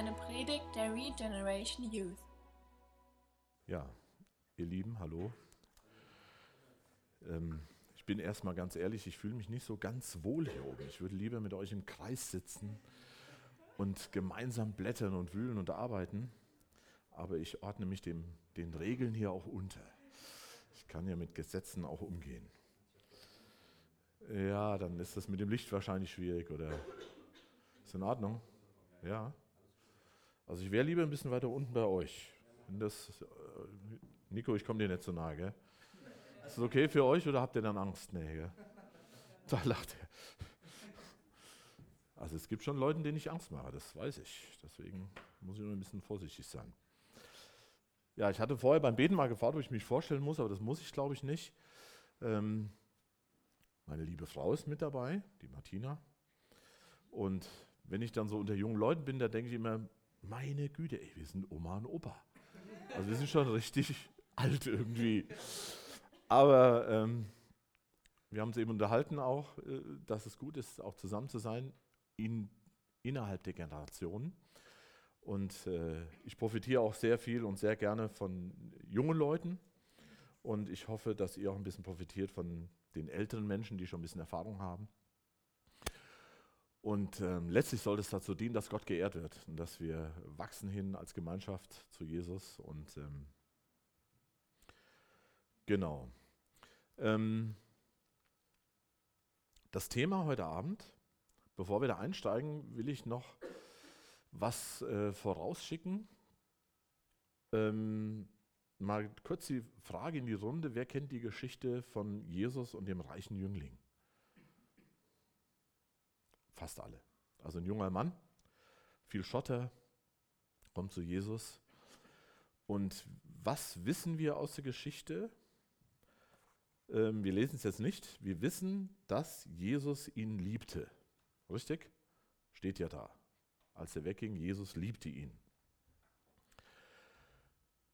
eine Predigt der Regeneration Youth. Ja, ihr Lieben, hallo. Ähm, ich bin erstmal ganz ehrlich, ich fühle mich nicht so ganz wohl hier oben. Ich würde lieber mit euch im Kreis sitzen und gemeinsam blättern und wühlen und arbeiten. Aber ich ordne mich dem, den Regeln hier auch unter. Ich kann ja mit Gesetzen auch umgehen. Ja, dann ist das mit dem Licht wahrscheinlich schwierig, oder? Ist in Ordnung? Ja. Also ich wäre lieber ein bisschen weiter unten bei euch. Das, äh, Nico, ich komme dir nicht so nahe, gell? Ist das okay für euch oder habt ihr dann Angst? Nee, gell? Da lacht er. Also es gibt schon Leute, denen ich Angst mache, das weiß ich. Deswegen muss ich nur ein bisschen vorsichtig sein. Ja, ich hatte vorher beim Beten mal gefragt, ob ich mich vorstellen muss, aber das muss ich, glaube ich, nicht. Ähm, meine liebe Frau ist mit dabei, die Martina. Und wenn ich dann so unter jungen Leuten bin, da denke ich immer, meine Güte, ey, wir sind Oma und Opa. Also wir sind schon richtig alt irgendwie. Aber ähm, wir haben uns eben unterhalten auch, äh, dass es gut ist, auch zusammen zu sein in, innerhalb der Generationen. Und äh, ich profitiere auch sehr viel und sehr gerne von jungen Leuten. Und ich hoffe, dass ihr auch ein bisschen profitiert von den älteren Menschen, die schon ein bisschen Erfahrung haben. Und ähm, letztlich soll es dazu dienen, dass Gott geehrt wird und dass wir wachsen hin als Gemeinschaft zu Jesus. Und ähm, genau. Ähm, das Thema heute Abend, bevor wir da einsteigen, will ich noch was äh, vorausschicken. Ähm, mal kurz die Frage in die Runde, wer kennt die Geschichte von Jesus und dem reichen Jüngling? Fast alle. Also ein junger Mann, viel Schotter, kommt zu Jesus. Und was wissen wir aus der Geschichte? Ähm, wir lesen es jetzt nicht. Wir wissen, dass Jesus ihn liebte. Richtig? Steht ja da. Als er wegging, Jesus liebte ihn.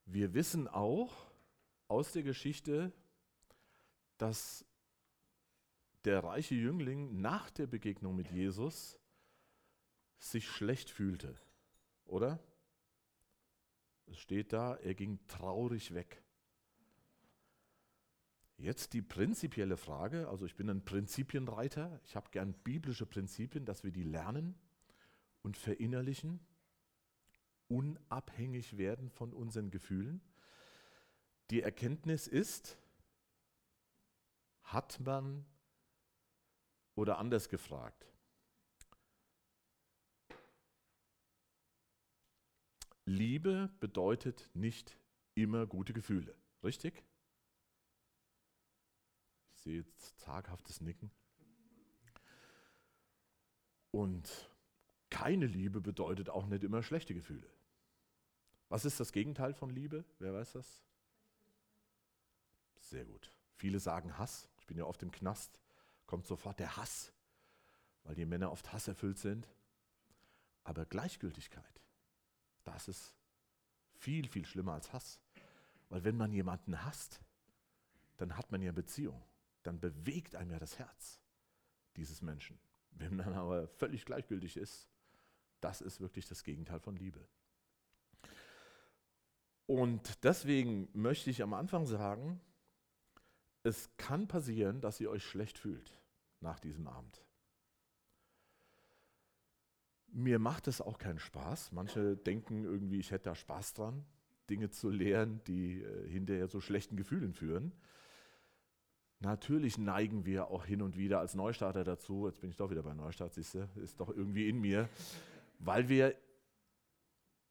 Wir wissen auch aus der Geschichte, dass der reiche Jüngling nach der Begegnung mit Jesus sich schlecht fühlte, oder? Es steht da, er ging traurig weg. Jetzt die prinzipielle Frage, also ich bin ein Prinzipienreiter, ich habe gern biblische Prinzipien, dass wir die lernen und verinnerlichen, unabhängig werden von unseren Gefühlen. Die Erkenntnis ist, hat man oder anders gefragt, Liebe bedeutet nicht immer gute Gefühle, richtig? Ich sehe jetzt zaghaftes Nicken. Und keine Liebe bedeutet auch nicht immer schlechte Gefühle. Was ist das Gegenteil von Liebe? Wer weiß das? Sehr gut. Viele sagen Hass. Ich bin ja oft im Knast. Kommt sofort der Hass, weil die Männer oft hasserfüllt sind. Aber Gleichgültigkeit, das ist viel, viel schlimmer als Hass. Weil wenn man jemanden hasst, dann hat man ja Beziehung. Dann bewegt einem ja das Herz dieses Menschen. Wenn man aber völlig gleichgültig ist, das ist wirklich das Gegenteil von Liebe. Und deswegen möchte ich am Anfang sagen, es kann passieren, dass ihr euch schlecht fühlt nach diesem Abend. Mir macht es auch keinen Spaß. Manche denken irgendwie, ich hätte da Spaß dran, Dinge zu lehren, die äh, hinterher so schlechten Gefühlen führen. Natürlich neigen wir auch hin und wieder als Neustarter dazu, jetzt bin ich doch wieder bei Neustart, siehst du, ist doch irgendwie in mir, weil wir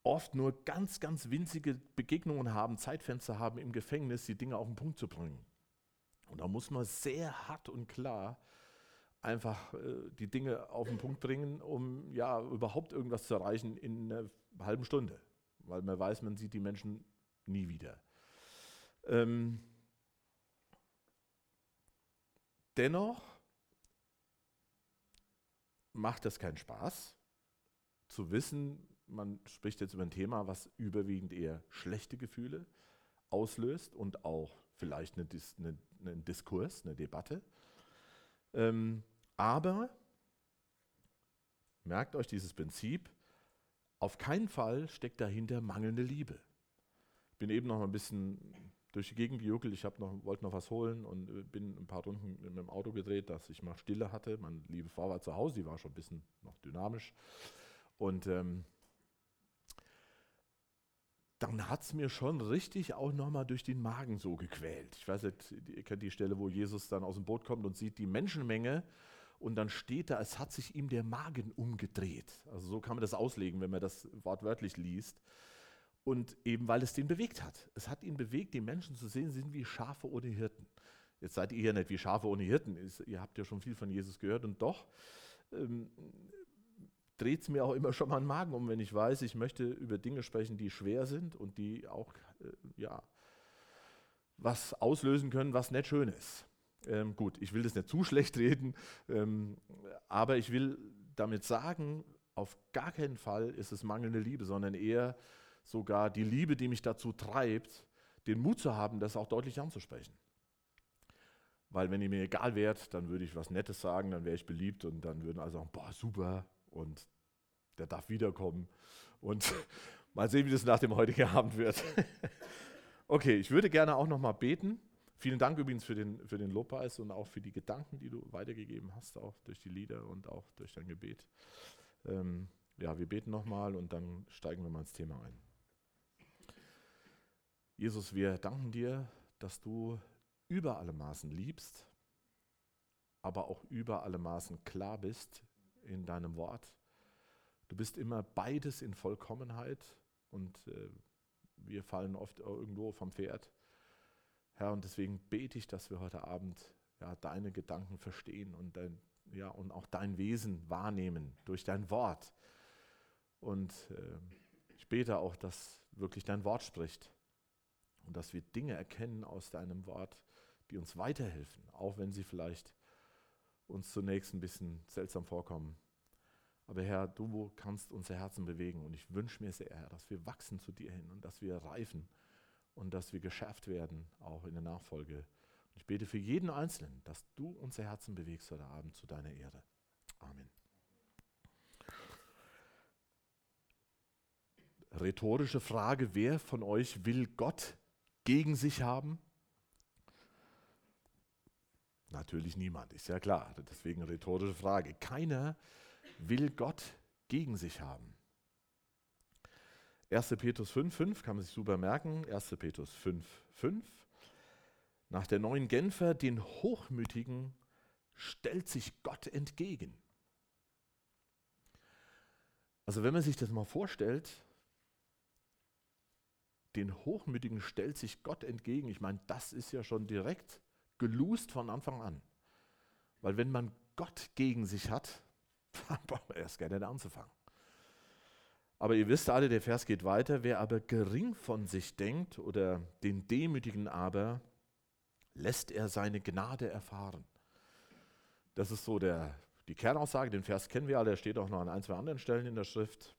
oft nur ganz, ganz winzige Begegnungen haben, Zeitfenster haben im Gefängnis, die Dinge auf den Punkt zu bringen. Und da muss man sehr hart und klar einfach äh, die Dinge auf den Punkt bringen, um ja überhaupt irgendwas zu erreichen in einer halben Stunde, weil man weiß, man sieht die Menschen nie wieder. Ähm, dennoch macht das keinen Spaß, zu wissen, man spricht jetzt über ein Thema, was überwiegend eher schlechte Gefühle auslöst und auch vielleicht eine, eine, einen Diskurs, eine Debatte. Ähm, aber merkt euch dieses Prinzip, auf keinen Fall steckt dahinter mangelnde Liebe. Ich bin eben noch ein bisschen durch die Gegend gejuckelt, ich noch, wollte noch was holen und äh, bin ein paar Runden mit dem Auto gedreht, dass ich mal Stille hatte. Meine liebe Frau war zu Hause, die war schon ein bisschen noch dynamisch. Und ähm, dann hat es mir schon richtig auch nochmal durch den Magen so gequält. Ich weiß nicht, ihr kennt die Stelle, wo Jesus dann aus dem Boot kommt und sieht die Menschenmenge und dann steht da, es hat sich ihm der Magen umgedreht. Also so kann man das auslegen, wenn man das wortwörtlich liest. Und eben weil es den bewegt hat. Es hat ihn bewegt, die Menschen zu sehen, sind wie Schafe ohne Hirten. Jetzt seid ihr ja nicht wie Schafe ohne Hirten. Ihr habt ja schon viel von Jesus gehört und doch ähm, dreht es mir auch immer schon mal den Magen um, wenn ich weiß, ich möchte über Dinge sprechen, die schwer sind und die auch äh, ja, was auslösen können, was nicht schön ist. Ähm, gut, ich will das nicht zu schlecht reden, ähm, aber ich will damit sagen, auf gar keinen Fall ist es mangelnde Liebe, sondern eher sogar die Liebe, die mich dazu treibt, den Mut zu haben, das auch deutlich anzusprechen. Weil wenn ihr mir egal wärt, dann würde ich was Nettes sagen, dann wäre ich beliebt und dann würden alle sagen, boah, super und der darf wiederkommen. Und mal sehen, wie das nach dem heutigen Abend wird. okay, ich würde gerne auch nochmal beten. Vielen Dank übrigens für den, für den Lobpreis und auch für die Gedanken, die du weitergegeben hast, auch durch die Lieder und auch durch dein Gebet. Ähm, ja, wir beten nochmal und dann steigen wir mal ins Thema ein. Jesus, wir danken dir, dass du über alle Maßen liebst, aber auch über alle Maßen klar bist in deinem Wort. Du bist immer beides in Vollkommenheit und äh, wir fallen oft irgendwo vom Pferd. Herr, und deswegen bete ich, dass wir heute Abend ja, deine Gedanken verstehen und, dein, ja, und auch dein Wesen wahrnehmen durch dein Wort. Und äh, ich bete auch, dass wirklich dein Wort spricht und dass wir Dinge erkennen aus deinem Wort, die uns weiterhelfen, auch wenn sie vielleicht uns zunächst ein bisschen seltsam vorkommen. Aber Herr, du kannst unser Herzen bewegen und ich wünsche mir sehr, Herr, dass wir wachsen zu dir hin und dass wir reifen und dass wir geschärft werden, auch in der Nachfolge. Und ich bete für jeden Einzelnen, dass du unser Herzen bewegst heute Abend zu deiner Ehre. Amen. Rhetorische Frage, wer von euch will Gott gegen sich haben? Natürlich niemand, ist ja klar. Deswegen rhetorische Frage. Keiner will Gott gegen sich haben. 1. Petrus 5,5 kann man sich super merken. 1. Petrus 5,5. Nach der neuen Genfer, den Hochmütigen stellt sich Gott entgegen. Also wenn man sich das mal vorstellt, den Hochmütigen stellt sich Gott entgegen. Ich meine, das ist ja schon direkt gelust von Anfang an. Weil wenn man Gott gegen sich hat, dann braucht man erst gerne anzufangen. Aber ihr wisst alle, der Vers geht weiter. Wer aber gering von sich denkt oder den Demütigen aber, lässt er seine Gnade erfahren. Das ist so der, die Kernaussage. Den Vers kennen wir alle. Er steht auch noch an ein, zwei anderen Stellen in der Schrift.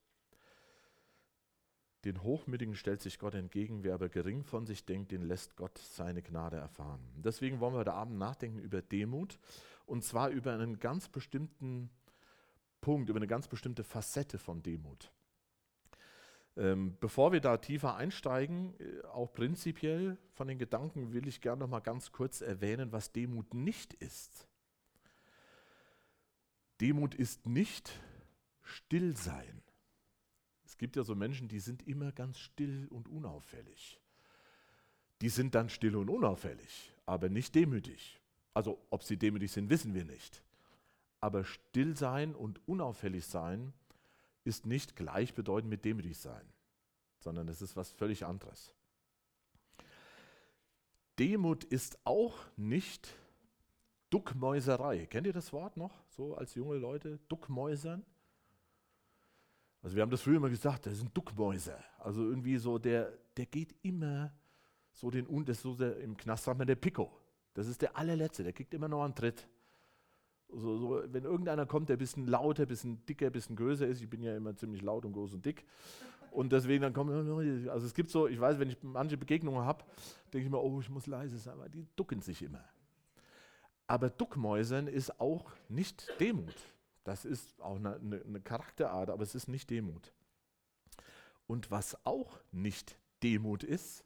Den Hochmütigen stellt sich Gott entgegen, wer aber gering von sich denkt, den lässt Gott seine Gnade erfahren. Deswegen wollen wir heute Abend nachdenken über Demut und zwar über einen ganz bestimmten Punkt, über eine ganz bestimmte Facette von Demut. Ähm, bevor wir da tiefer einsteigen, äh, auch prinzipiell von den Gedanken will ich gerne noch mal ganz kurz erwähnen, was Demut nicht ist. Demut ist nicht Stillsein. Es gibt ja so Menschen, die sind immer ganz still und unauffällig. Die sind dann still und unauffällig, aber nicht demütig. Also ob sie demütig sind, wissen wir nicht. Aber still sein und unauffällig sein ist nicht gleichbedeutend mit demütig sein, sondern es ist was völlig anderes. Demut ist auch nicht Duckmäuserei. Kennt ihr das Wort noch, so als junge Leute? Duckmäusern? Also wir haben das früher immer gesagt, das sind Duckmäuse. Also irgendwie so, der, der geht immer so den, das so der, im Knast sagt man der Pico. Das ist der allerletzte, der kriegt immer noch einen Tritt. So, so, wenn irgendeiner kommt, der ein bisschen lauter, ein bisschen dicker, ein bisschen größer ist, ich bin ja immer ziemlich laut und groß und dick, und deswegen dann kommen, also es gibt so, ich weiß, wenn ich manche Begegnungen habe, denke ich mir, oh, ich muss leise sein, aber die ducken sich immer. Aber Duckmäusern ist auch nicht Demut. Das ist auch eine, eine, Charakterart, aber es ist nicht Demut. Und was auch nicht Demut ist,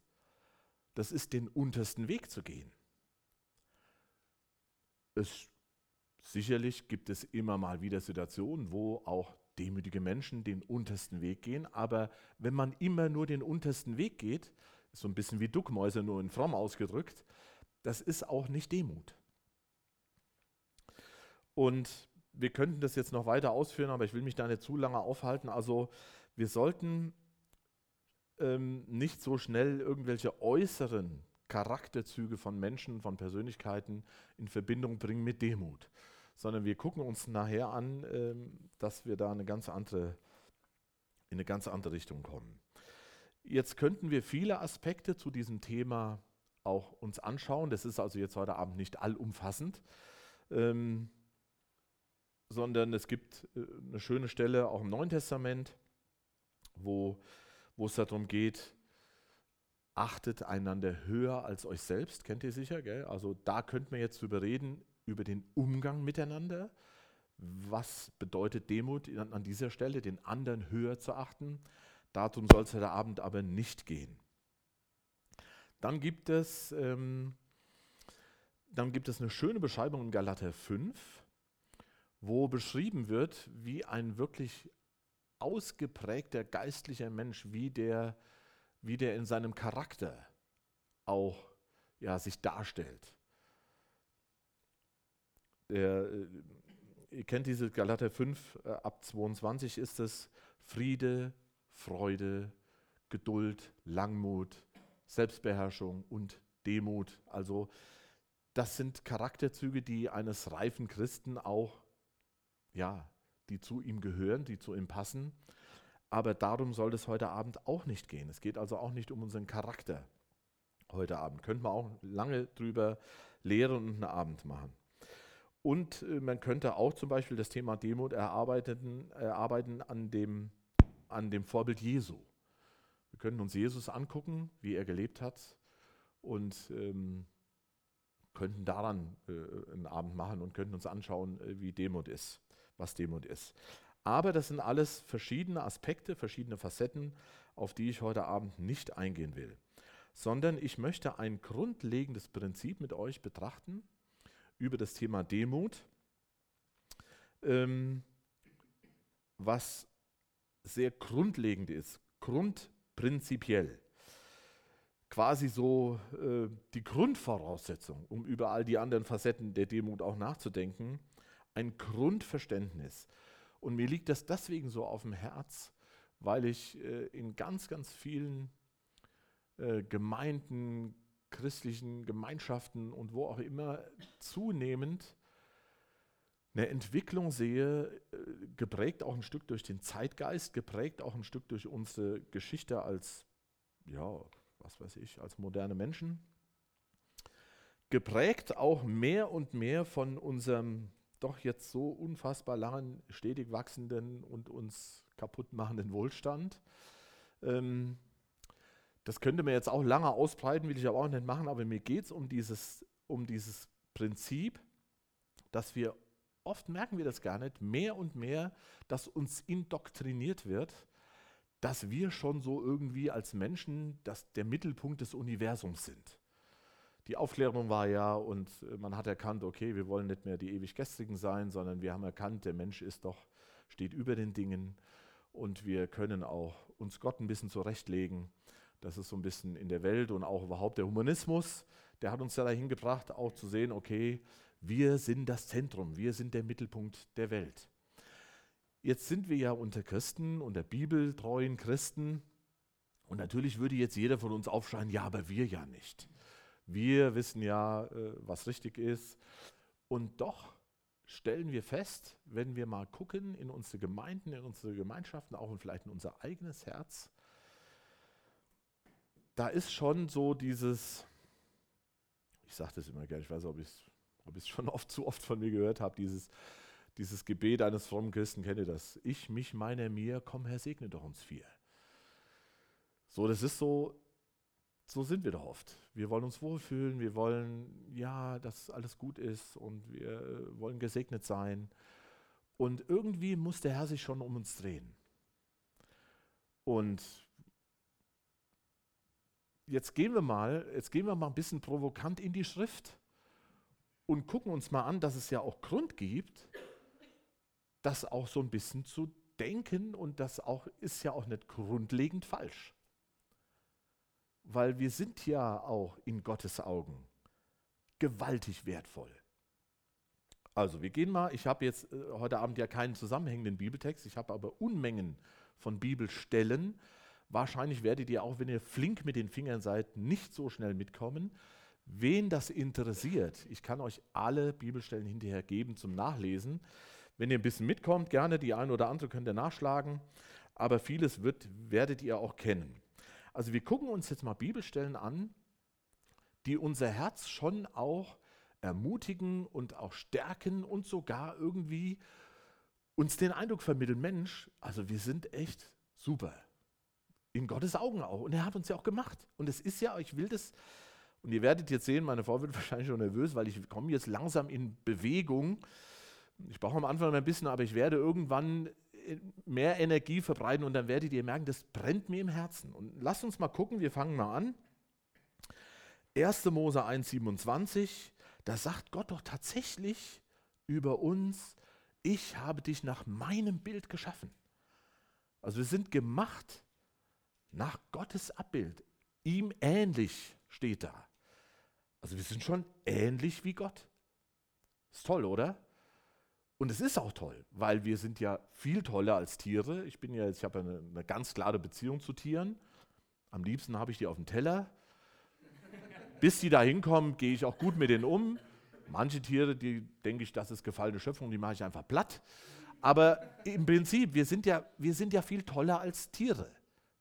das ist den untersten Weg zu gehen. Es, sicherlich gibt es immer mal wieder Situationen, wo auch demütige Menschen den untersten Weg gehen, aber wenn man immer nur den untersten Weg geht, so ein bisschen wie Duckmäuse nur in fromm ausgedrückt, das ist auch nicht Demut. Und wir könnten das jetzt noch weiter ausführen, aber ich will mich da nicht zu lange aufhalten. Also wir sollten ähm, nicht so schnell irgendwelche äußeren Charakterzüge von Menschen, von Persönlichkeiten in Verbindung bringen mit Demut, sondern wir gucken uns nachher an, ähm, dass wir da eine ganz andere, in eine ganz andere Richtung kommen. Jetzt könnten wir viele Aspekte zu diesem Thema auch uns anschauen. Das ist also jetzt heute Abend nicht allumfassend, ähm, sondern es gibt äh, eine schöne Stelle auch im Neuen Testament, wo wo es darum geht, achtet einander höher als euch selbst, kennt ihr sicher, gell? Also da könnten wir jetzt drüber reden, über den Umgang miteinander. Was bedeutet Demut an dieser Stelle, den anderen höher zu achten? Darum soll es heute Abend aber nicht gehen. Dann gibt es, ähm, dann gibt es eine schöne Beschreibung in Galater 5, wo beschrieben wird, wie ein wirklich ausgeprägter geistlicher Mensch, wie der, wie der in seinem Charakter auch ja, sich darstellt. Der, äh, ihr kennt diese Galater 5, äh, ab 22 ist es Friede, Freude, Geduld, Langmut, Selbstbeherrschung und Demut. Also das sind Charakterzüge, die eines reifen Christen auch ja, die zu ihm gehören, die zu ihm passen. Aber darum soll es heute Abend auch nicht gehen. Es geht also auch nicht um unseren Charakter heute Abend. Könnte man auch lange drüber lehren und einen Abend machen. Und äh, man könnte auch zum Beispiel das Thema Demut erarbeiten, erarbeiten an, dem, an dem Vorbild Jesu. Wir können uns Jesus angucken, wie er gelebt hat und ähm, könnten daran äh, einen Abend machen und könnten uns anschauen, äh, wie Demut ist was Demut ist. Aber das sind alles verschiedene Aspekte, verschiedene Facetten, auf die ich heute Abend nicht eingehen will, sondern ich möchte ein grundlegendes Prinzip mit euch betrachten über das Thema Demut, ähm, was sehr grundlegend ist, grundprinzipiell. Quasi so äh, die Grundvoraussetzung, um über all die anderen Facetten der Demut auch nachzudenken ein Grundverständnis. Und mir liegt das deswegen so auf dem Herz, weil ich äh, in ganz, ganz vielen äh, Gemeinden, christlichen Gemeinschaften und wo auch immer zunehmend eine Entwicklung sehe, äh, geprägt auch ein Stück durch den Zeitgeist, geprägt auch ein Stück durch unsere Geschichte als, ja, was weiß ich, als moderne Menschen, geprägt auch mehr und mehr von unserem doch jetzt so unfassbar langen, stetig wachsenden und uns kaputt machenden Wohlstand. Ähm, das könnte man jetzt auch lange ausbreiten, will ich aber auch nicht machen, aber mir geht es um dieses, um dieses Prinzip, dass wir, oft merken wir das gar nicht, mehr und mehr, dass uns indoktriniert wird, dass wir schon so irgendwie als Menschen das, der Mittelpunkt des Universums sind die Aufklärung war ja und äh, man hat erkannt, okay, wir wollen nicht mehr die ewig Gestrigen sein, sondern wir haben erkannt, der Mensch ist doch, steht über den Dingen und wir können auch uns Gott ein bisschen zurechtlegen. Das ist so ein bisschen in der Welt und auch überhaupt der Humanismus, der hat uns ja dahin gebracht, auch zu sehen, okay, wir sind das Zentrum, wir sind der Mittelpunkt der Welt. Jetzt sind wir ja unter Christen, unter bibeltreuen Christen und natürlich würde jetzt jeder von uns aufschreien, ja, aber wir ja nicht. Wir wissen ja, äh, was richtig ist. Und doch stellen wir fest, wenn wir mal gucken in unsere Gemeinden, in unsere Gemeinschaften, auch vielleicht in unser eigenes Herz, da ist schon so dieses, ich sage das immer gerne, ich weiß nicht, ob ich es ob schon oft zu oft von mir gehört habe, dieses, dieses Gebet eines frommen Christen, kennt ihr das? Ich, mich, meiner, mir, komm Herr, segne doch uns vier. So, das ist so, so sind wir doch oft. Wir wollen uns wohlfühlen, wir wollen, ja, dass alles gut ist und wir äh, wollen gesegnet sein. Und irgendwie muss der Herr sich schon um uns drehen. Und jetzt gehen wir mal, jetzt gehen wir mal ein bisschen provokant in die Schrift und gucken uns mal an, dass es ja auch Grund gibt, das auch so ein bisschen zu denken und das auch ist ja auch nicht grundlegend falsch. Weil wir sind ja auch in Gottes Augen gewaltig wertvoll. Also, wir gehen mal, ich habe jetzt äh, heute Abend ja keinen zusammenhängenden Bibeltext, ich habe aber Unmengen von Bibelstellen. Wahrscheinlich werdet ihr auch, wenn ihr flink mit den Fingern seid, nicht so schnell mitkommen. Wen das interessiert, ich kann euch alle Bibelstellen hinterher geben zum Nachlesen. Wenn ihr ein bisschen mitkommt, gerne die eine oder andere könnt ihr nachschlagen, aber vieles wird, werdet ihr auch kennen. Also wir gucken uns jetzt mal Bibelstellen an, die unser Herz schon auch ermutigen und auch stärken und sogar irgendwie uns den Eindruck vermitteln, Mensch, also wir sind echt super. In Gottes Augen auch. Und er hat uns ja auch gemacht. Und es ist ja, ich will das, und ihr werdet jetzt sehen, meine Frau wird wahrscheinlich schon nervös, weil ich komme jetzt langsam in Bewegung. Ich brauche am Anfang ein bisschen, aber ich werde irgendwann mehr Energie verbreiten und dann werdet ihr merken, das brennt mir im Herzen. Und lasst uns mal gucken, wir fangen mal an. 1. Mose 1,27, da sagt Gott doch tatsächlich über uns, ich habe dich nach meinem Bild geschaffen. Also wir sind gemacht nach Gottes Abbild. Ihm ähnlich steht da. Also wir sind schon ähnlich wie Gott. Ist toll, oder? Und es ist auch toll, weil wir sind ja viel toller als Tiere. Ich bin ja, ich habe eine, eine ganz klare Beziehung zu Tieren. Am liebsten habe ich die auf dem Teller. Bis die da hinkommen, gehe ich auch gut mit denen um. Manche Tiere, die denke ich, das ist gefallene Schöpfung, die mache ich einfach platt. Aber im Prinzip, wir sind, ja, wir sind ja viel toller als Tiere,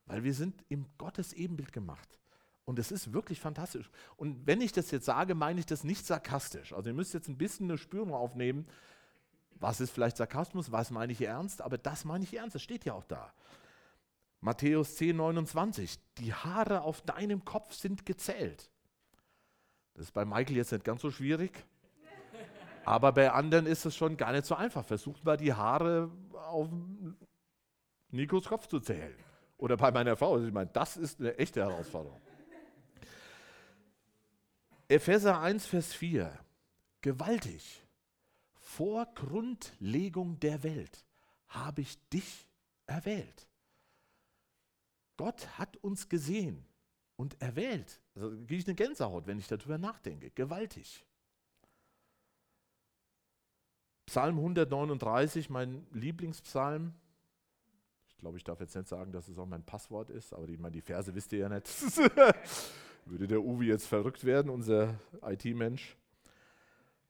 weil wir sind im Gottes Ebenbild gemacht. Und es ist wirklich fantastisch. Und wenn ich das jetzt sage, meine ich das nicht sarkastisch. Also ihr müsst jetzt ein bisschen eine Spürung aufnehmen, was ist vielleicht Sarkasmus, was meine ich ernst, aber das meine ich ernst, das steht ja auch da. Matthäus 10, 29, die Haare auf deinem Kopf sind gezählt. Das ist bei Michael jetzt nicht ganz so schwierig. Aber bei anderen ist es schon gar nicht so einfach. Versucht mal die Haare auf Nikos Kopf zu zählen. Oder bei meiner Frau. Also ich meine, das ist eine echte Herausforderung. Epheser 1, Vers 4. Gewaltig. Vor Grundlegung der Welt habe ich dich erwählt. Gott hat uns gesehen und erwählt. Also gehe ich eine Gänsehaut, wenn ich darüber nachdenke. Gewaltig. Psalm 139, mein Lieblingspsalm. Ich glaube, ich darf jetzt nicht sagen, dass es auch mein Passwort ist, aber die, meine, die Verse wisst ihr ja nicht. Würde der Uwe jetzt verrückt werden, unser IT-Mensch.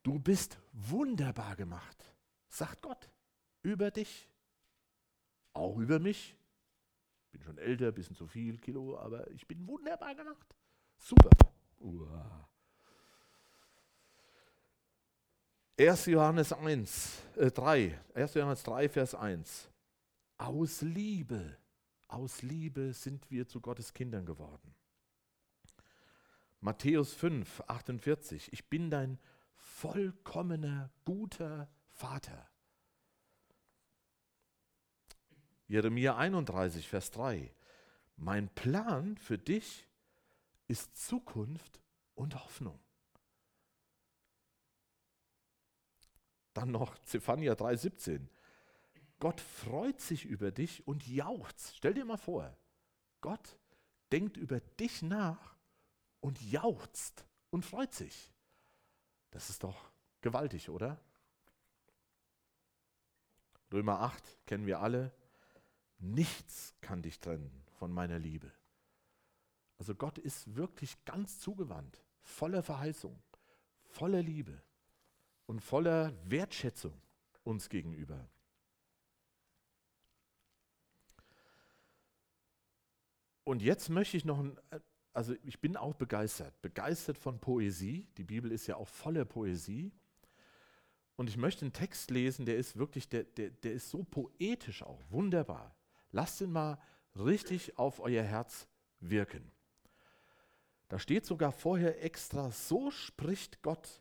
Du bist wunderbar gemacht, sagt Gott über dich, auch über mich. Bin schon älter, bisschen zu viel Kilo, aber ich bin wunderbar gemacht. Super. Uah. 1. Johannes 1, äh 3, 1. Johannes 3, Vers 1. Aus Liebe, aus Liebe sind wir zu Gottes Kindern geworden. Matthäus 5, 48. Ich bin dein vollkommener, guter Vater. Jeremia 31, Vers 3. Mein Plan für dich ist Zukunft und Hoffnung. Dann noch Zephania 3,17. Gott freut sich über dich und jauchzt. Stell dir mal vor, Gott denkt über dich nach und jauchzt und freut sich. Das ist doch gewaltig, oder? Römer 8 kennen wir alle. Nichts kann dich trennen von meiner Liebe. Also Gott ist wirklich ganz zugewandt, voller Verheißung, voller Liebe und voller Wertschätzung uns gegenüber. Und jetzt möchte ich noch, ein, also ich bin auch begeistert, begeistert von Poesie. Die Bibel ist ja auch voller Poesie. Und ich möchte einen Text lesen, der ist wirklich, der, der, der ist so poetisch auch, wunderbar. Lasst ihn mal richtig auf euer Herz wirken. Da steht sogar vorher extra, so spricht Gott,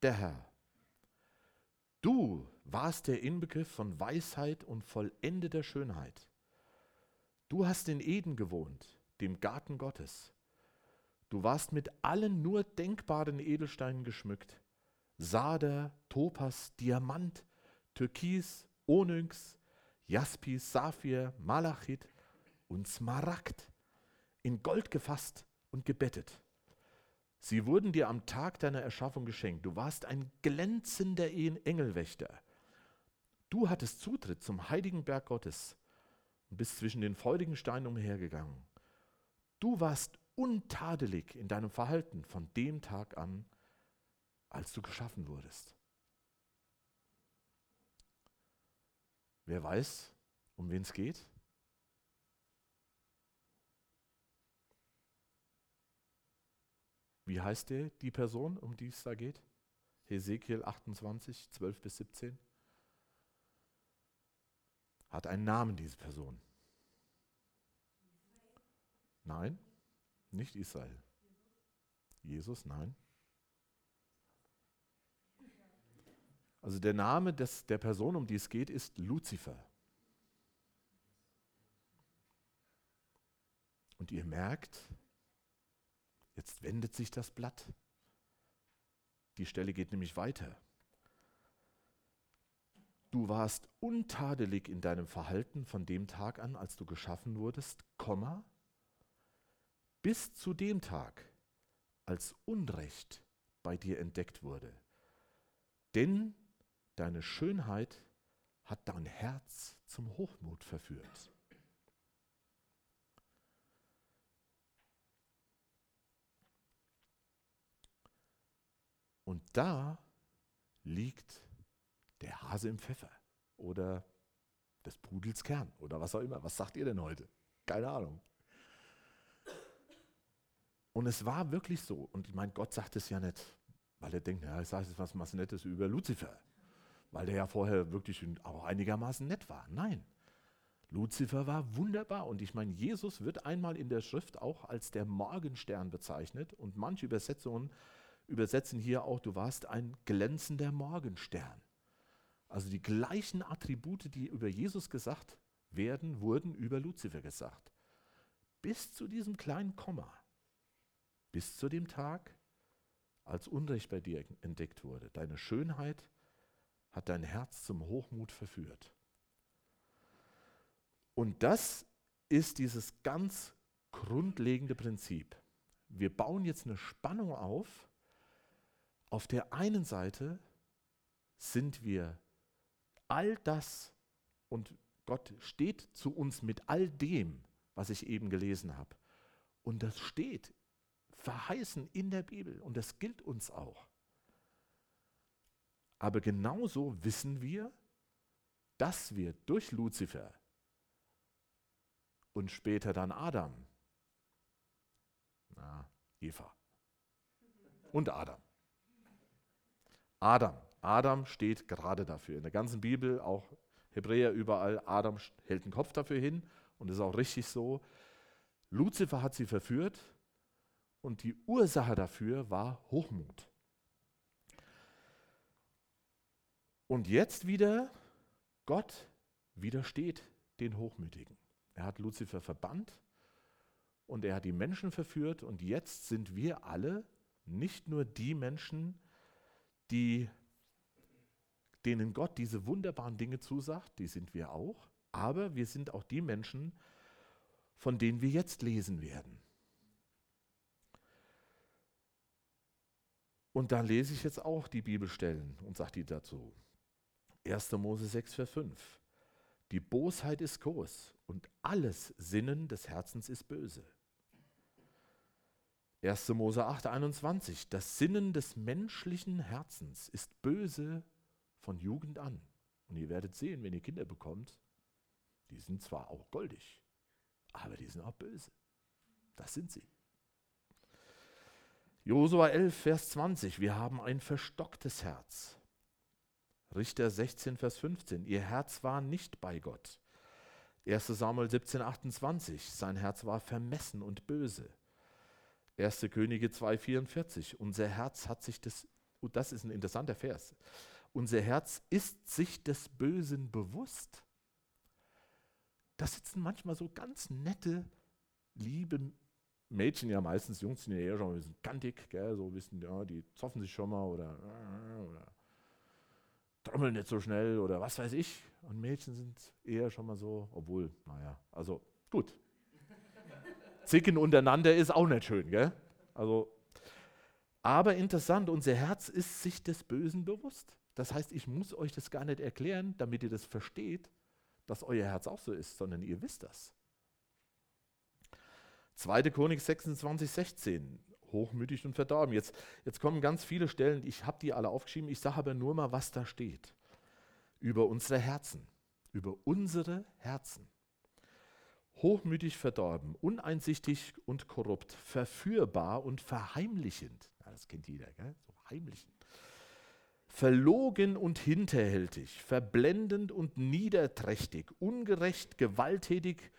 der Herr. Du warst der Inbegriff von Weisheit und vollendeter Schönheit. Du hast in Eden gewohnt, dem Garten Gottes. Du warst mit allen nur denkbaren Edelsteinen geschmückt. Sader, Topas, Diamant, Türkis, Onyx, Jaspis, Saphir, Malachit und Smaragd, in Gold gefasst und gebettet. Sie wurden dir am Tag deiner Erschaffung geschenkt. Du warst ein glänzender Engelwächter. Du hattest Zutritt zum heiligen Berg Gottes und bist zwischen den feurigen Steinen umhergegangen. Du warst untadelig in deinem Verhalten von dem Tag an, als du geschaffen wurdest. Wer weiß, um wen es geht? Wie heißt der, die Person, um die es da geht? Hesekiel 28, 12 bis 17. Hat einen Namen, diese Person. Nein, nicht Israel. Jesus, nein. Also der Name des, der Person, um die es geht, ist Luzifer. Und ihr merkt, jetzt wendet sich das Blatt. Die Stelle geht nämlich weiter. Du warst untadelig in deinem Verhalten von dem Tag an, als du geschaffen wurdest, Komma, bis zu dem Tag, als Unrecht bei dir entdeckt wurde. Denn deine Schönheit hat dein Herz zum Hochmut verführt. Und da liegt der Hase im Pfeffer oder des Pudels Kern oder was auch immer. Was sagt ihr denn heute? Keine Ahnung. Und es war wirklich so. Und ich meine, Gott sagt es ja nicht, weil er denkt, ja, ich sage jetzt was, was Nettes über Luzifer. Weil der ja vorher wirklich auch einigermaßen nett war. Nein. Luzifer war wunderbar. Und ich meine, Jesus wird einmal in der Schrift auch als der Morgenstern bezeichnet. Und manche Übersetzungen übersetzen hier auch, du warst ein glänzender Morgenstern. Also die gleichen Attribute, die über Jesus gesagt werden, wurden über Luzifer gesagt. Bis zu diesem kleinen Komma. Bis zu dem Tag, als Unrecht bei dir entdeckt wurde. Deine Schönheit hat dein Herz zum Hochmut verführt. Und das ist dieses ganz grundlegende Prinzip. Wir bauen jetzt eine Spannung auf. Auf der einen Seite sind wir all das und Gott steht zu uns mit all dem, was ich eben gelesen habe. Und das steht verheißen in der Bibel und das gilt uns auch. Aber genauso wissen wir, dass wir durch Luzifer und später dann Adam, na, Eva und Adam. Adam Adam steht gerade dafür. In der ganzen Bibel, auch Hebräer überall, Adam hält den Kopf dafür hin und ist auch richtig so. Luzifer hat sie verführt und die Ursache dafür war Hochmut. Und jetzt wieder, Gott widersteht den Hochmütigen. Er hat Luzifer verbannt und er hat die Menschen verführt und jetzt sind wir alle nicht nur die Menschen, die denen Gott diese wunderbaren Dinge zusagt, die sind wir auch, aber wir sind auch die Menschen, von denen wir jetzt lesen werden. Und da lese ich jetzt auch die Bibelstellen und sage die dazu. 1. Mose 6, Vers 5. Die Bosheit ist groß und alles Sinnen des Herzens ist böse. 1. Mose 8, 21. Das Sinnen des menschlichen Herzens ist böse von Jugend an. Und ihr werdet sehen, wenn ihr Kinder bekommt, die sind zwar auch goldig, aber die sind auch böse. Das sind sie. Josua 11, Vers 20. Wir haben ein verstocktes Herz. Richter 16, Vers 15. Ihr Herz war nicht bei Gott. 1 Samuel 17, 28. Sein Herz war vermessen und böse. 1. Könige 2, 44. Unser Herz hat sich das, und das ist ein interessanter Vers, unser Herz ist sich des Bösen bewusst. Da sitzen manchmal so ganz nette, liebe Mädchen ja meistens, Jungs sind ja eher schon ein bisschen kantig, gell, so bisschen, ja, die zoffen sich schon mal oder, oder trommeln nicht so schnell oder was weiß ich. Und Mädchen sind eher schon mal so, obwohl, naja, also gut. Zicken untereinander ist auch nicht schön, gell? Also, aber interessant, unser Herz ist sich des Bösen bewusst. Das heißt, ich muss euch das gar nicht erklären, damit ihr das versteht, dass euer Herz auch so ist, sondern ihr wisst das. 2. Chronik 26, 16. Hochmütig und verdorben. Jetzt, jetzt kommen ganz viele Stellen, ich habe die alle aufgeschrieben, ich sage aber nur mal, was da steht. Über unsere Herzen. Über unsere Herzen. Hochmütig verdorben, uneinsichtig und korrupt, verführbar und verheimlichend. Ja, das kennt jeder, gell? so heimlichen. Verlogen und hinterhältig, verblendend und niederträchtig, ungerecht, gewalttätig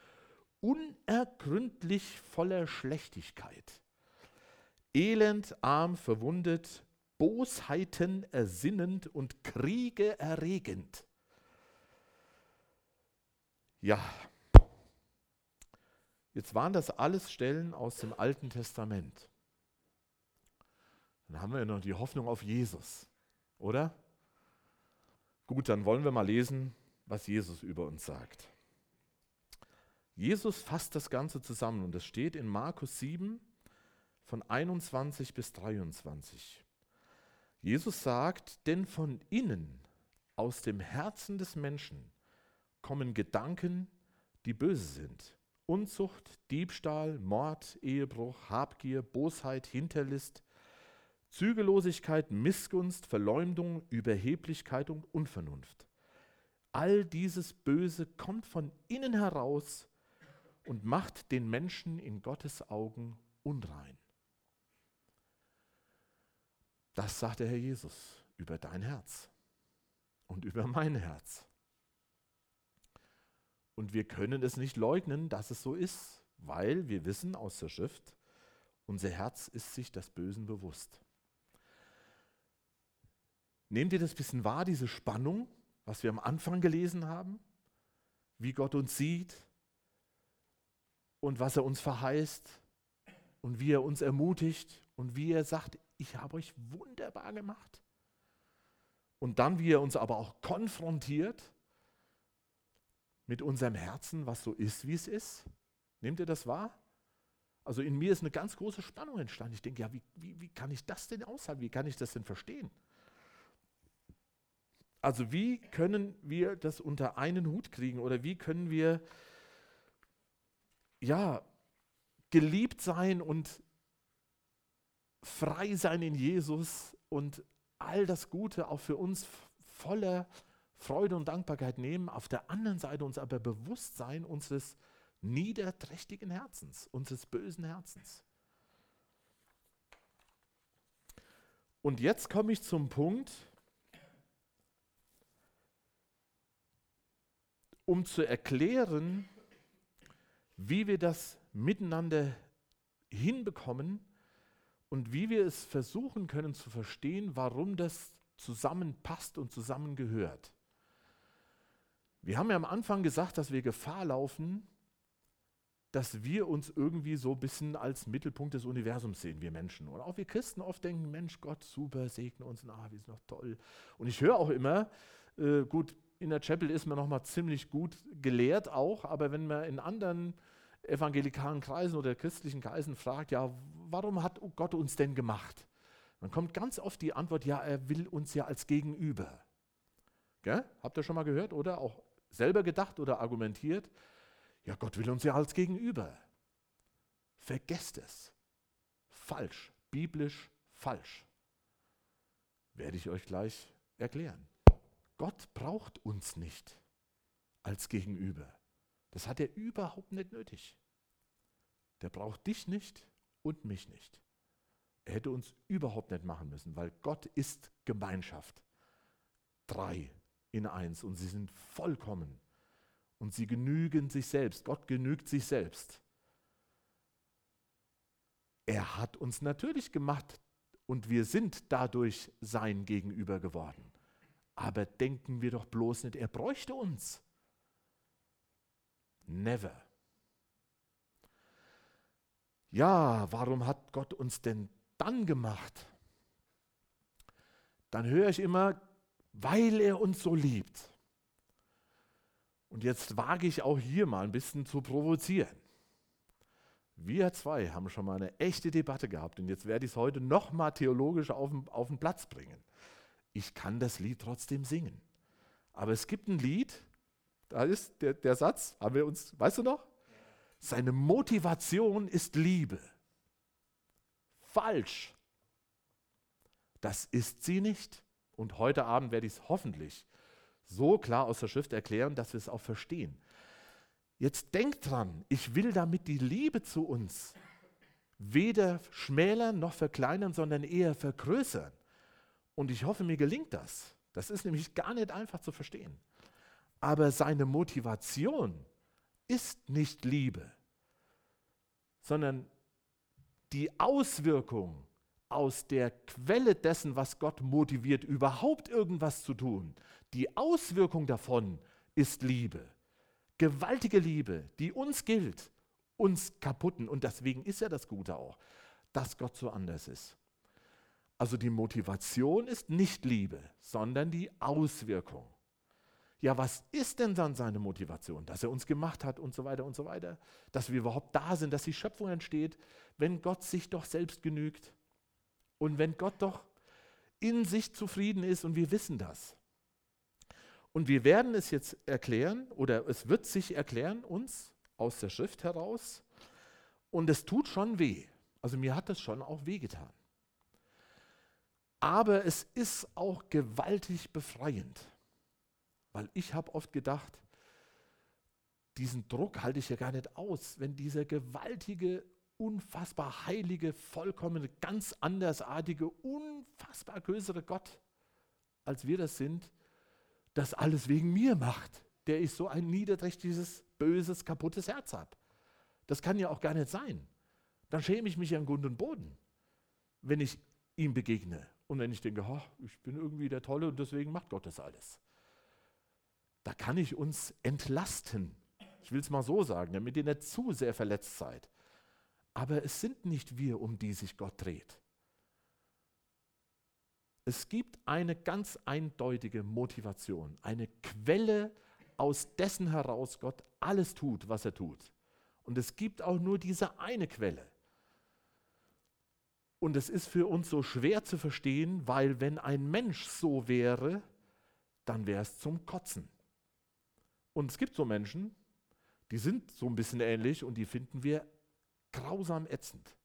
unergründlich voller Schlechtigkeit. Elend, arm, verwundet, Bosheiten ersinnend und Kriege erregend. Ja, jetzt waren das alles Stellen aus dem Alten Testament. Dann haben wir ja noch die Hoffnung auf Jesus, oder? Gut, dann wollen wir mal lesen, was Jesus über uns sagt. Jesus fasst das Ganze zusammen und es steht in Markus 7 von 21 bis 23. Jesus sagt, denn von innen, aus dem Herzen des Menschen, kommen Gedanken, die böse sind. Unzucht, Diebstahl, Mord, Ehebruch, Habgier, Bosheit, Hinterlist, Zügellosigkeit, Missgunst, Verleumdung, Überheblichkeit und Unvernunft. All dieses Böse kommt von innen heraus und macht den Menschen in Gottes Augen unrein. Das sagt der Herr Jesus über dein Herz und über mein Herz. Und wir können es nicht leugnen, dass es so ist, weil wir wissen aus der Schrift, unser Herz ist sich das Bösen bewusst. Nehmt ihr das bisschen wahr, diese Spannung, was wir am Anfang gelesen haben? Wie Gott uns sieht, und was er uns verheißt und wie er uns ermutigt und wie er sagt, ich habe euch wunderbar gemacht. Und dann, wie er uns aber auch konfrontiert mit unserem Herzen, was so ist, wie es ist. Nehmt ihr das wahr? Also in mir ist eine ganz große Spannung entstanden. Ich denke, ja, wie, wie, wie kann ich das denn aushalten? Wie kann ich das denn verstehen? Also wie können wir das unter einen Hut kriegen oder wie können wir ja, geliebt sein und frei sein in Jesus und all das Gute auch für uns voller Freude und Dankbarkeit nehmen, auf der anderen Seite uns aber bewusst sein unseres niederträchtigen Herzens, unseres bösen Herzens. Und jetzt komme ich zum Punkt, um zu erklären, wie wir das miteinander hinbekommen und wie wir es versuchen können zu verstehen, warum das zusammenpasst und zusammengehört. Wir haben ja am Anfang gesagt, dass wir Gefahr laufen, dass wir uns irgendwie so ein bisschen als Mittelpunkt des Universums sehen, wir Menschen. Oder auch wir Christen oft denken, Mensch, Gott, super, segne uns, und, ah, wir sind noch toll. Und ich höre auch immer, äh, gut, in der Chapel ist man nochmal ziemlich gut gelehrt auch, aber wenn man in anderen evangelikalen Kreisen oder christlichen Kreisen fragt, ja, warum hat Gott uns denn gemacht? Dann kommt ganz oft die Antwort, ja, er will uns ja als Gegenüber. Gell? Habt ihr schon mal gehört oder auch selber gedacht oder argumentiert? Ja, Gott will uns ja als Gegenüber. Vergesst es. Falsch, biblisch falsch. Werde ich euch gleich erklären. Gott braucht uns nicht als Gegenüber. Das hat er überhaupt nicht nötig. Der braucht dich nicht und mich nicht. Er hätte uns überhaupt nicht machen müssen, weil Gott ist Gemeinschaft. Drei in eins und sie sind vollkommen. Und sie genügen sich selbst. Gott genügt sich selbst. Er hat uns natürlich gemacht und wir sind dadurch sein Gegenüber geworden. Aber denken wir doch bloß nicht, er bräuchte uns. Never. ja, warum hat Gott uns denn dann gemacht? Dann höre ich immer, weil er uns so liebt. Und jetzt wage ich auch hier mal ein bisschen zu provozieren. Wir zwei haben schon mal eine echte Debatte gehabt und jetzt werde ich es heute noch mal theologisch auf den, auf den Platz bringen. Ich kann das Lied trotzdem singen. Aber es gibt ein Lied, da ist der, der Satz, haben wir uns, weißt du noch? Seine Motivation ist Liebe. Falsch. Das ist sie nicht. Und heute Abend werde ich es hoffentlich so klar aus der Schrift erklären, dass wir es auch verstehen. Jetzt denkt dran, ich will damit die Liebe zu uns weder schmälern noch verkleinern, sondern eher vergrößern. Und ich hoffe, mir gelingt das. Das ist nämlich gar nicht einfach zu verstehen. Aber seine Motivation ist nicht Liebe, sondern die Auswirkung aus der Quelle dessen, was Gott motiviert, überhaupt irgendwas zu tun, die Auswirkung davon ist Liebe. Gewaltige Liebe, die uns gilt, uns kaputten. Und deswegen ist ja das Gute auch, dass Gott so anders ist. Also die Motivation ist nicht Liebe, sondern die Auswirkung. Ja, was ist denn dann seine Motivation? Dass er uns gemacht hat und so weiter und so weiter. Dass wir überhaupt da sind, dass die Schöpfung entsteht, wenn Gott sich doch selbst genügt. Und wenn Gott doch in sich zufrieden ist und wir wissen das. Und wir werden es jetzt erklären oder es wird sich erklären uns aus der Schrift heraus. Und es tut schon weh. Also mir hat das schon auch wehgetan. Aber es ist auch gewaltig befreiend. Weil ich habe oft gedacht, diesen Druck halte ich ja gar nicht aus, wenn dieser gewaltige, unfassbar heilige, vollkommene, ganz andersartige, unfassbar größere Gott, als wir das sind, das alles wegen mir macht, der ich so ein niederträchtiges, böses, kaputtes Herz habe. Das kann ja auch gar nicht sein. Dann schäme ich mich an Grund und Boden, wenn ich ihm begegne und wenn ich denke, oh, ich bin irgendwie der Tolle und deswegen macht Gott das alles. Da kann ich uns entlasten. Ich will es mal so sagen, damit ihr nicht zu sehr verletzt seid. Aber es sind nicht wir, um die sich Gott dreht. Es gibt eine ganz eindeutige Motivation, eine Quelle, aus dessen heraus Gott alles tut, was er tut. Und es gibt auch nur diese eine Quelle. Und es ist für uns so schwer zu verstehen, weil wenn ein Mensch so wäre, dann wäre es zum Kotzen. Und es gibt so Menschen, die sind so ein bisschen ähnlich und die finden wir grausam ätzend.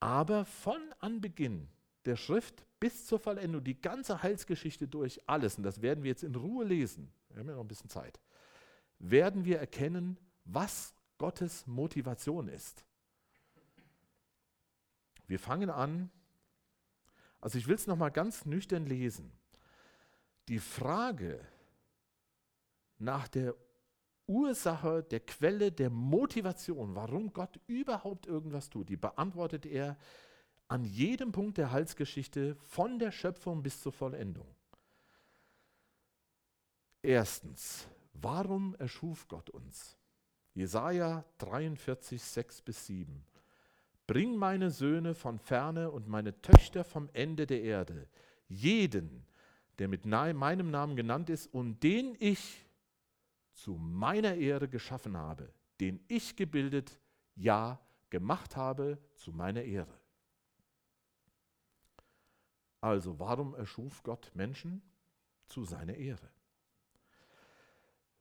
Aber von Anbeginn der Schrift bis zur Vollendung, die ganze Heilsgeschichte durch alles, und das werden wir jetzt in Ruhe lesen, wir haben ja noch ein bisschen Zeit, werden wir erkennen, was Gottes Motivation ist. Wir fangen an, also ich will es nochmal ganz nüchtern lesen. Die Frage nach der Ursache, der Quelle, der Motivation, warum Gott überhaupt irgendwas tut, die beantwortet er an jedem Punkt der Heilsgeschichte von der Schöpfung bis zur Vollendung. Erstens, warum erschuf Gott uns? Jesaja 43, 6 bis 7. Bring meine Söhne von ferne und meine Töchter vom Ende der Erde, jeden, der mit meinem Namen genannt ist und den ich zu meiner Ehre geschaffen habe, den ich gebildet, ja, gemacht habe zu meiner Ehre. Also warum erschuf Gott Menschen? Zu seiner Ehre.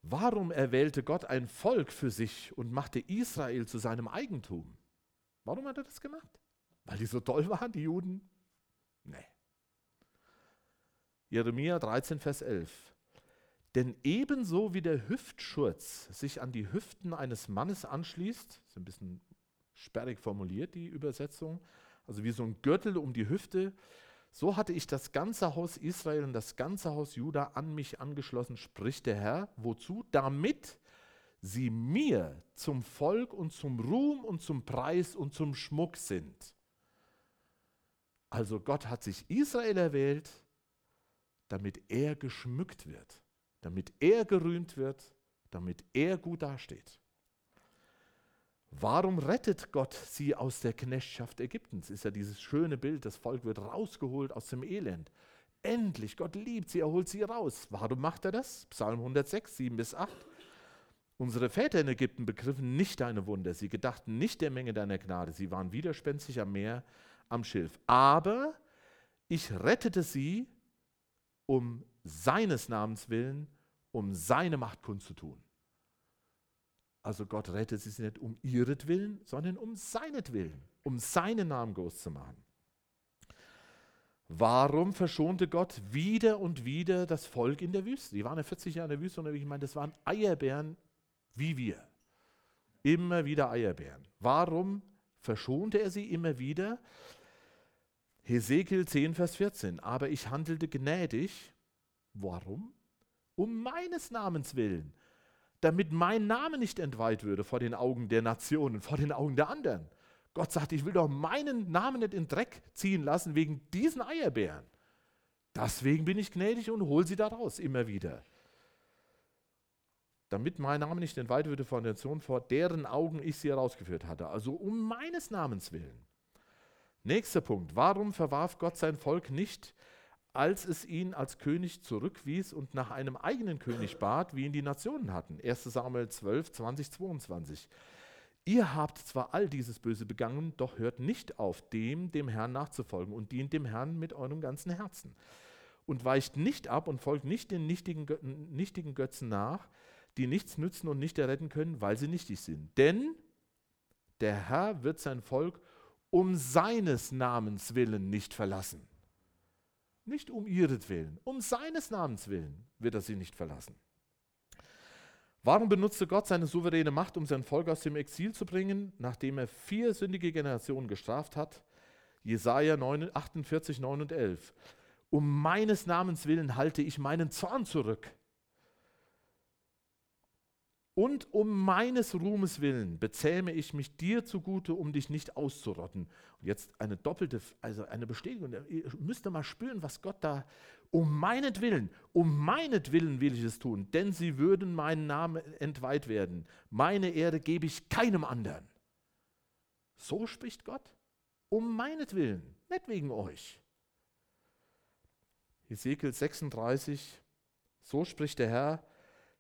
Warum erwählte Gott ein Volk für sich und machte Israel zu seinem Eigentum? Warum hat er das gemacht? Weil die so toll waren, die Juden? Nee. Jeremia 13, Vers 11. Denn ebenso wie der Hüftschurz sich an die Hüften eines Mannes anschließt, ist ein bisschen sperrig formuliert, die Übersetzung, also wie so ein Gürtel um die Hüfte, so hatte ich das ganze Haus Israel und das ganze Haus Juda an mich angeschlossen, spricht der Herr. Wozu? Damit sie mir zum Volk und zum Ruhm und zum Preis und zum Schmuck sind. Also Gott hat sich Israel erwählt, damit er geschmückt wird, damit er gerühmt wird, damit er gut dasteht. Warum rettet Gott sie aus der Knechtschaft Ägyptens? Ist ja dieses schöne Bild, das Volk wird rausgeholt aus dem Elend. Endlich, Gott liebt sie, er holt sie raus. Warum macht er das? Psalm 106, 7 bis 8. Unsere Väter in Ägypten begriffen nicht deine Wunder, sie gedachten nicht der Menge deiner Gnade, sie waren widerspenstig am Meer, am Schilf. Aber ich rettete sie um seines Namens willen, um seine Macht kundzutun. Also Gott rettet sie nicht um ihretwillen, sondern um seinetwillen, um seinen Namen groß zu machen. Warum verschonte Gott wieder und wieder das Volk in der Wüste? Die waren ja 40 Jahre in der Wüste und ich meine, das waren Eierbären wie wir. Immer wieder Eierbären. Warum verschonte er sie immer wieder? Hesekiel 10, Vers 14. Aber ich handelte gnädig. Warum? Um meines Namens willen, damit mein Name nicht entweiht würde vor den Augen der Nationen, vor den Augen der anderen. Gott sagt, ich will doch meinen Namen nicht in Dreck ziehen lassen wegen diesen Eierbären. Deswegen bin ich gnädig und hole sie da raus, immer wieder. Damit mein Name nicht entweiht würde vor der Nation, vor deren Augen ich sie herausgeführt hatte. Also um meines Namens willen. Nächster Punkt. Warum verwarf Gott sein Volk nicht, als es ihn als König zurückwies und nach einem eigenen König bat, wie ihn die Nationen hatten? 1 Samuel 12, 20, 22. Ihr habt zwar all dieses Böse begangen, doch hört nicht auf, dem, dem Herrn nachzufolgen und dient dem Herrn mit eurem ganzen Herzen. Und weicht nicht ab und folgt nicht den nichtigen, nichtigen Götzen nach, die nichts nützen und nicht erretten können, weil sie nichtig sind. Denn der Herr wird sein Volk um seines Namens willen nicht verlassen. Nicht um ihretwillen, um seines Namens willen wird er sie nicht verlassen. Warum benutzte Gott seine souveräne Macht, um sein Volk aus dem Exil zu bringen, nachdem er vier sündige Generationen gestraft hat? Jesaja 48, 9 und 11. Um meines Namens willen halte ich meinen Zorn zurück. Und um meines Ruhmes willen bezähme ich mich dir zugute, um dich nicht auszurotten. Und jetzt eine doppelte, also eine Bestätigung. Ihr müsst mal spüren, was Gott da um meinetwillen, um meinetwillen will ich es tun, denn sie würden meinen Namen entweiht werden. Meine Ehre gebe ich keinem anderen. So spricht Gott. Um meinetwillen, nicht wegen euch. Ezekiel 36, so spricht der Herr,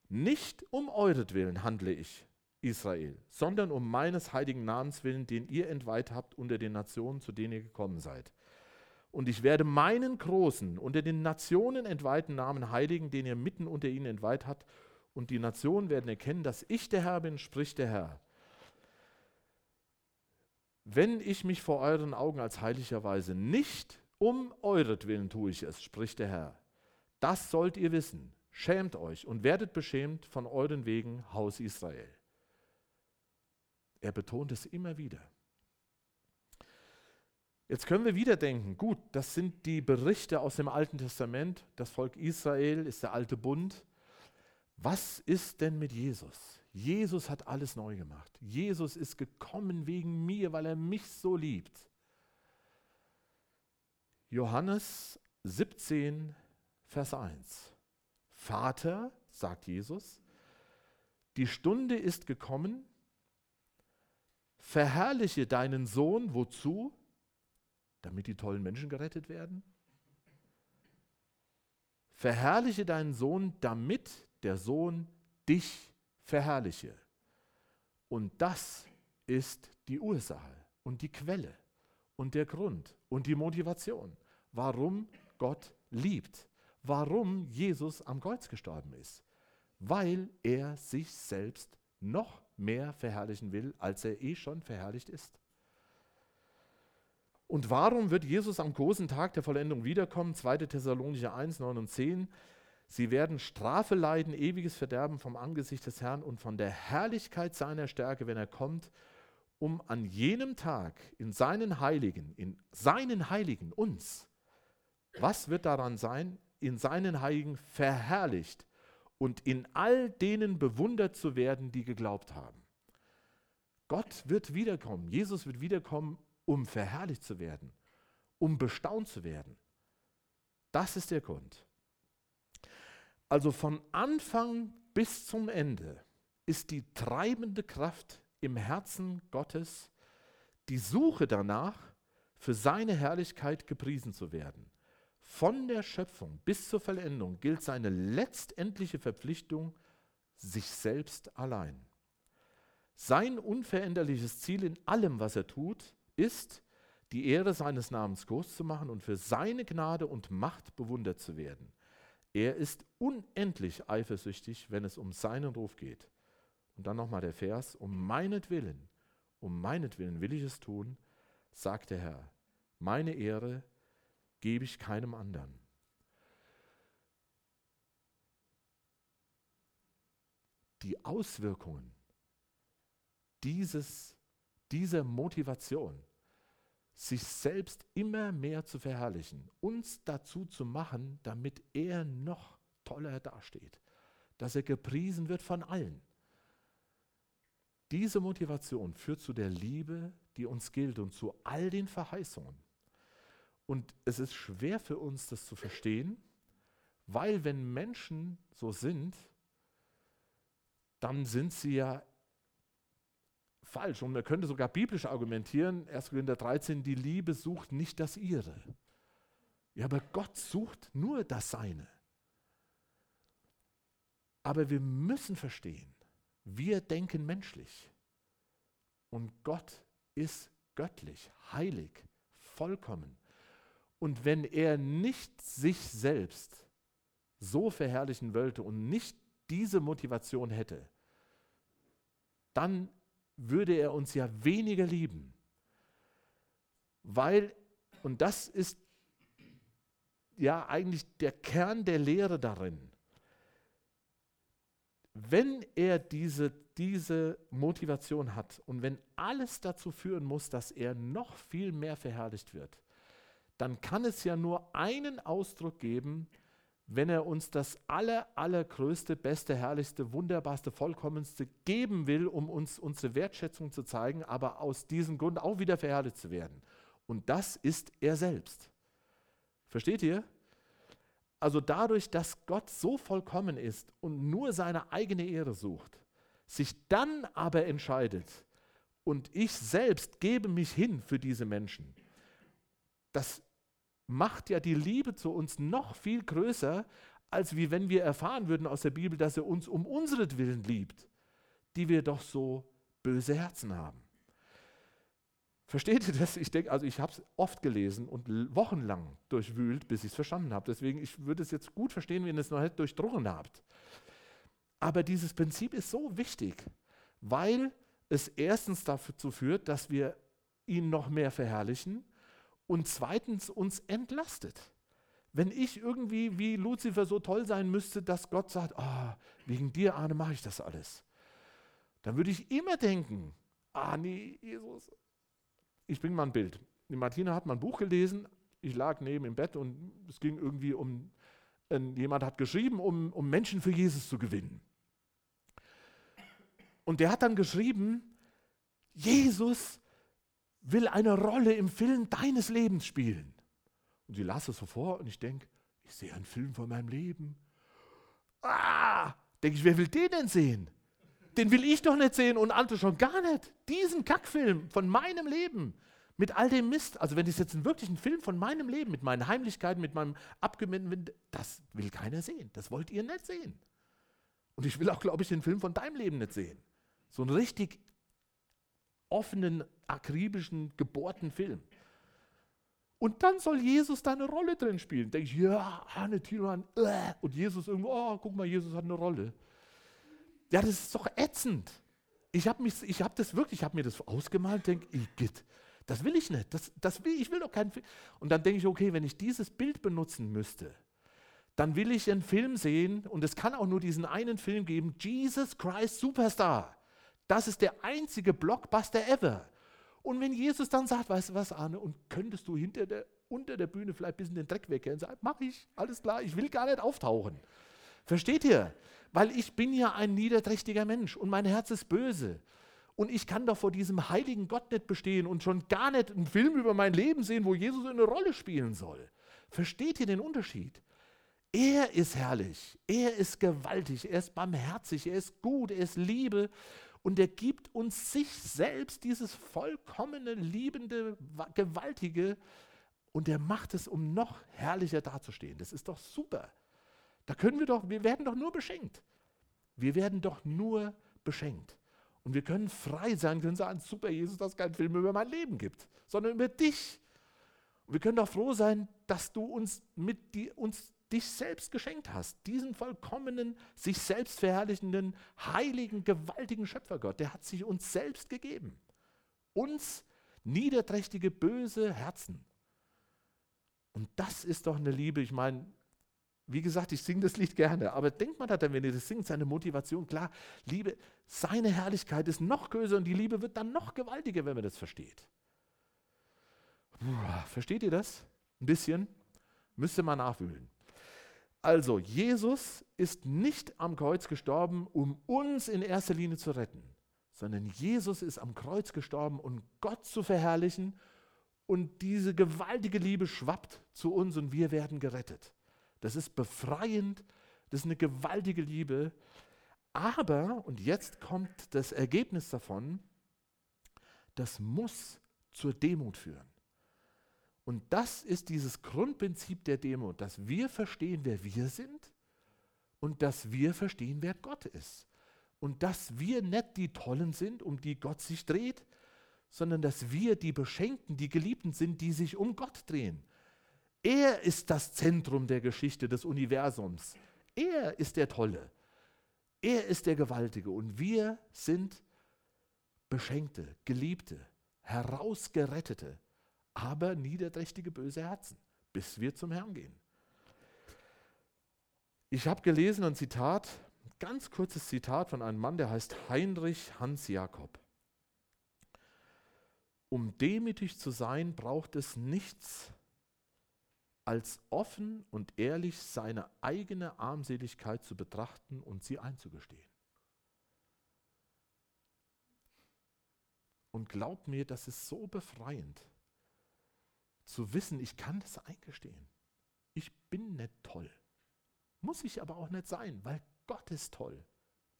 nicht um euretwillen handle ich, Israel, sondern um meines heiligen Namens willen, den ihr entweiht habt unter den Nationen, zu denen ihr gekommen seid. Und ich werde meinen großen, unter den Nationen entweihten Namen heiligen, den ihr mitten unter ihnen entweiht habt, und die Nationen werden erkennen, dass ich der Herr bin, spricht der Herr. Wenn ich mich vor euren Augen als heiligerweise nicht um euretwillen tue ich es, spricht der Herr. Das sollt ihr wissen. Schämt euch und werdet beschämt von euren Wegen, Haus Israel. Er betont es immer wieder. Jetzt können wir wieder denken, gut, das sind die Berichte aus dem Alten Testament, das Volk Israel ist der alte Bund. Was ist denn mit Jesus? Jesus hat alles neu gemacht. Jesus ist gekommen wegen mir, weil er mich so liebt. Johannes 17, Vers 1. Vater, sagt Jesus, die Stunde ist gekommen, verherrliche deinen Sohn, wozu? Damit die tollen Menschen gerettet werden? Verherrliche deinen Sohn, damit der Sohn dich verherrliche. Und das ist die Ursache und die Quelle und der Grund und die Motivation, warum Gott liebt, warum Jesus am Kreuz gestorben ist. Weil er sich selbst noch mehr verherrlichen will, als er eh schon verherrlicht ist. Und warum wird Jesus am großen Tag der Vollendung wiederkommen? 2. Thessalonicher 1, 9 und 10. Sie werden Strafe leiden, ewiges Verderben vom Angesicht des Herrn und von der Herrlichkeit seiner Stärke, wenn er kommt, um an jenem Tag in seinen Heiligen, in seinen Heiligen, uns, was wird daran sein? In seinen Heiligen verherrlicht und in all denen bewundert zu werden, die geglaubt haben. Gott wird wiederkommen, Jesus wird wiederkommen um verherrlicht zu werden, um bestaunt zu werden. Das ist der Grund. Also von Anfang bis zum Ende ist die treibende Kraft im Herzen Gottes die Suche danach, für seine Herrlichkeit gepriesen zu werden. Von der Schöpfung bis zur Vollendung gilt seine letztendliche Verpflichtung sich selbst allein. Sein unveränderliches Ziel in allem, was er tut, ist, die Ehre seines Namens groß zu machen und für seine Gnade und Macht bewundert zu werden. Er ist unendlich eifersüchtig, wenn es um seinen Ruf geht. Und dann nochmal der Vers, um meinetwillen, um meinetwillen will ich es tun, sagt der Herr, meine Ehre gebe ich keinem anderen. Die Auswirkungen dieses, dieser Motivation, sich selbst immer mehr zu verherrlichen, uns dazu zu machen, damit er noch toller dasteht, dass er gepriesen wird von allen. Diese Motivation führt zu der Liebe, die uns gilt und zu all den Verheißungen. Und es ist schwer für uns, das zu verstehen, weil wenn Menschen so sind, dann sind sie ja falsch. Und man könnte sogar biblisch argumentieren, 1. Korinther 13, die Liebe sucht nicht das ihre. Ja, aber Gott sucht nur das Seine. Aber wir müssen verstehen, wir denken menschlich. Und Gott ist göttlich, heilig, vollkommen. Und wenn er nicht sich selbst so verherrlichen wollte und nicht diese Motivation hätte, dann würde er uns ja weniger lieben. Weil, und das ist ja eigentlich der Kern der Lehre darin, wenn er diese, diese Motivation hat und wenn alles dazu führen muss, dass er noch viel mehr verherrlicht wird, dann kann es ja nur einen Ausdruck geben, wenn er uns das aller, allergrößte, beste, herrlichste, wunderbarste, vollkommenste geben will, um uns unsere Wertschätzung zu zeigen, aber aus diesem Grund auch wieder verherrlicht zu werden. Und das ist er selbst. Versteht ihr? Also dadurch, dass Gott so vollkommen ist und nur seine eigene Ehre sucht, sich dann aber entscheidet, und ich selbst gebe mich hin für diese Menschen, das macht ja die Liebe zu uns noch viel größer, als wie wenn wir erfahren würden aus der Bibel, dass er uns um unseretwillen liebt, die wir doch so böse Herzen haben. Versteht ihr das? Ich denke, also ich habe es oft gelesen und wochenlang durchwühlt, bis ich es verstanden habe. Deswegen, ich würde es jetzt gut verstehen, wenn ihr es noch nicht durchdrungen habt. Aber dieses Prinzip ist so wichtig, weil es erstens dazu führt, dass wir ihn noch mehr verherrlichen und zweitens uns entlastet. Wenn ich irgendwie wie Luzifer so toll sein müsste, dass Gott sagt, oh, wegen dir, Arne, mache ich das alles, dann würde ich immer denken, ah nee, Jesus, ich bringe mal ein Bild. Die Martina hat mal ein Buch gelesen, ich lag neben im Bett und es ging irgendwie um, äh, jemand hat geschrieben, um, um Menschen für Jesus zu gewinnen. Und der hat dann geschrieben, Jesus will eine Rolle im Film deines Lebens spielen. Und sie las es so vor und ich denke, ich sehe einen Film von meinem Leben. Ah, denke ich, wer will den denn sehen? Den will ich doch nicht sehen und andere schon gar nicht. Diesen Kackfilm von meinem Leben mit all dem Mist. Also wenn das jetzt wirklich ein Film von meinem Leben, mit meinen Heimlichkeiten, mit meinem abgemessenen, das will keiner sehen. Das wollt ihr nicht sehen. Und ich will auch, glaube ich, den Film von deinem Leben nicht sehen. So einen richtig offenen, akribischen, gebohrten Film. Und dann soll Jesus da eine Rolle drin spielen. Denke ich, ja, Hanne Tiran, äh. und Jesus irgendwo, oh, guck mal, Jesus hat eine Rolle. Ja, das ist doch ätzend. Ich habe hab das wirklich, ich habe mir das ausgemalt, denke, ich, das will ich nicht. Das, das will, ich will doch keinen Film. Und dann denke ich, okay, wenn ich dieses Bild benutzen müsste, dann will ich einen Film sehen und es kann auch nur diesen einen Film geben, Jesus Christ Superstar. Das ist der einzige Blockbuster ever. Und wenn Jesus dann sagt, weißt du was, Arne, und könntest du hinter der, unter der Bühne vielleicht ein bisschen den Dreck wegkehren, sagt, mach ich, alles klar, ich will gar nicht auftauchen. Versteht ihr? Weil ich bin ja ein niederträchtiger Mensch und mein Herz ist böse. Und ich kann doch vor diesem heiligen Gott nicht bestehen und schon gar nicht einen Film über mein Leben sehen, wo Jesus eine Rolle spielen soll. Versteht ihr den Unterschied? Er ist herrlich, er ist gewaltig, er ist barmherzig, er ist gut, er ist Liebe Und er gibt uns sich selbst, dieses vollkommene, liebende, gewaltige, und er macht es, um noch herrlicher dazustehen. Das ist doch super. Da können wir doch, wir werden doch nur beschenkt. Wir werden doch nur beschenkt. Und wir können frei sein, können sagen, super, Jesus, dass es keinen Film über mein Leben gibt, sondern über dich. Und wir können doch froh sein, dass du uns mit die, uns dich selbst geschenkt hast. Diesen vollkommenen, sich selbst verherrlichenden, heiligen, gewaltigen Schöpfergott, der hat sich uns selbst gegeben. Uns niederträchtige, böse Herzen. Und das ist doch eine Liebe. Ich meine, wie gesagt, ich singe das Lied gerne, aber denkt man dann, wenn ihr das singt, seine Motivation, klar, Liebe, seine Herrlichkeit ist noch größer und die Liebe wird dann noch gewaltiger, wenn man das versteht. Puh, versteht ihr das? Ein bisschen? Müsste man nachwühlen. Also, Jesus ist nicht am Kreuz gestorben, um uns in erster Linie zu retten, sondern Jesus ist am Kreuz gestorben, um Gott zu verherrlichen und diese gewaltige Liebe schwappt zu uns und wir werden gerettet. Das ist befreiend, das ist eine gewaltige Liebe. Aber, und jetzt kommt das Ergebnis davon, das muss zur Demut führen. Und das ist dieses Grundprinzip der Demut, dass wir verstehen, wer wir sind und dass wir verstehen, wer Gott ist. Und dass wir nicht die Tollen sind, um die Gott sich dreht, sondern dass wir die Beschenkten, die Geliebten sind, die sich um Gott drehen. Er ist das Zentrum der Geschichte des Universums. Er ist der Tolle. Er ist der Gewaltige. Und wir sind Beschenkte, Geliebte, Herausgerettete, aber niederträchtige, böse Herzen, bis wir zum Herrn gehen. Ich habe gelesen ein Zitat, ganz kurzes Zitat von einem Mann, der heißt Heinrich Hans Jakob. Um demütig zu sein, braucht es nichts als offen und ehrlich seine eigene Armseligkeit zu betrachten und sie einzugestehen. Und glaubt mir, das ist so befreiend, zu wissen, ich kann das eingestehen. Ich bin nicht toll. Muss ich aber auch nicht sein, weil Gott ist toll.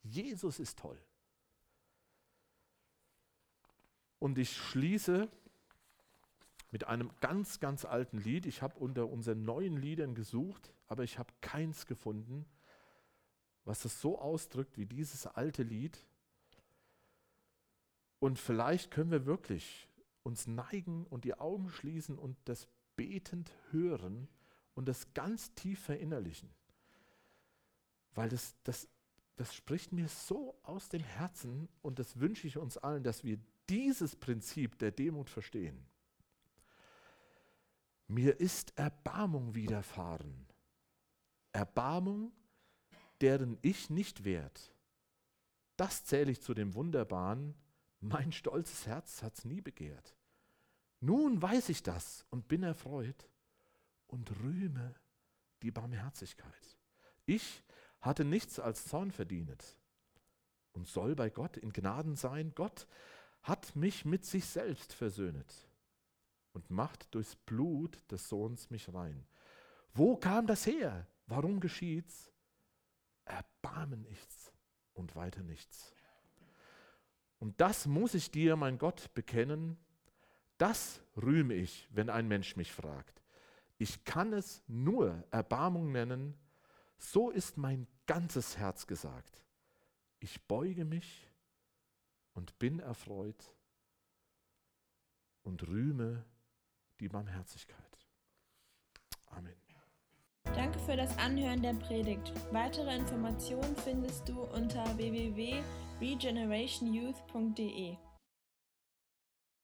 Jesus ist toll. Und ich schließe mit einem ganz, ganz alten Lied. Ich habe unter unseren neuen Liedern gesucht, aber ich habe keins gefunden, was es so ausdrückt wie dieses alte Lied. Und vielleicht können wir wirklich uns neigen und die Augen schließen und das betend hören und das ganz tief verinnerlichen. Weil das, das, das spricht mir so aus dem Herzen und das wünsche ich uns allen, dass wir dieses Prinzip der Demut verstehen. Mir ist Erbarmung widerfahren. Erbarmung, deren ich nicht wert. Das zähle ich zu dem Wunderbaren. Mein stolzes Herz hat's nie begehrt. Nun weiß ich das und bin erfreut und rühme die Barmherzigkeit. Ich hatte nichts als Zorn verdient und soll bei Gott in Gnaden sein. Gott hat mich mit sich selbst versöhnet und macht durchs Blut des Sohns mich rein. Wo kam das her? Warum geschieht's? Erbarmen nichts und weiter nichts. Und das muss ich dir, mein Gott, bekennen. Das rühme ich, wenn ein Mensch mich fragt. Ich kann es nur Erbarmung nennen. So ist mein ganzes Herz gesagt. Ich beuge mich und bin erfreut und rühme die Barmherzigkeit. Amen. Danke für das Anhören der Predigt. Weitere Informationen findest du unter www.regenerationyouth.de.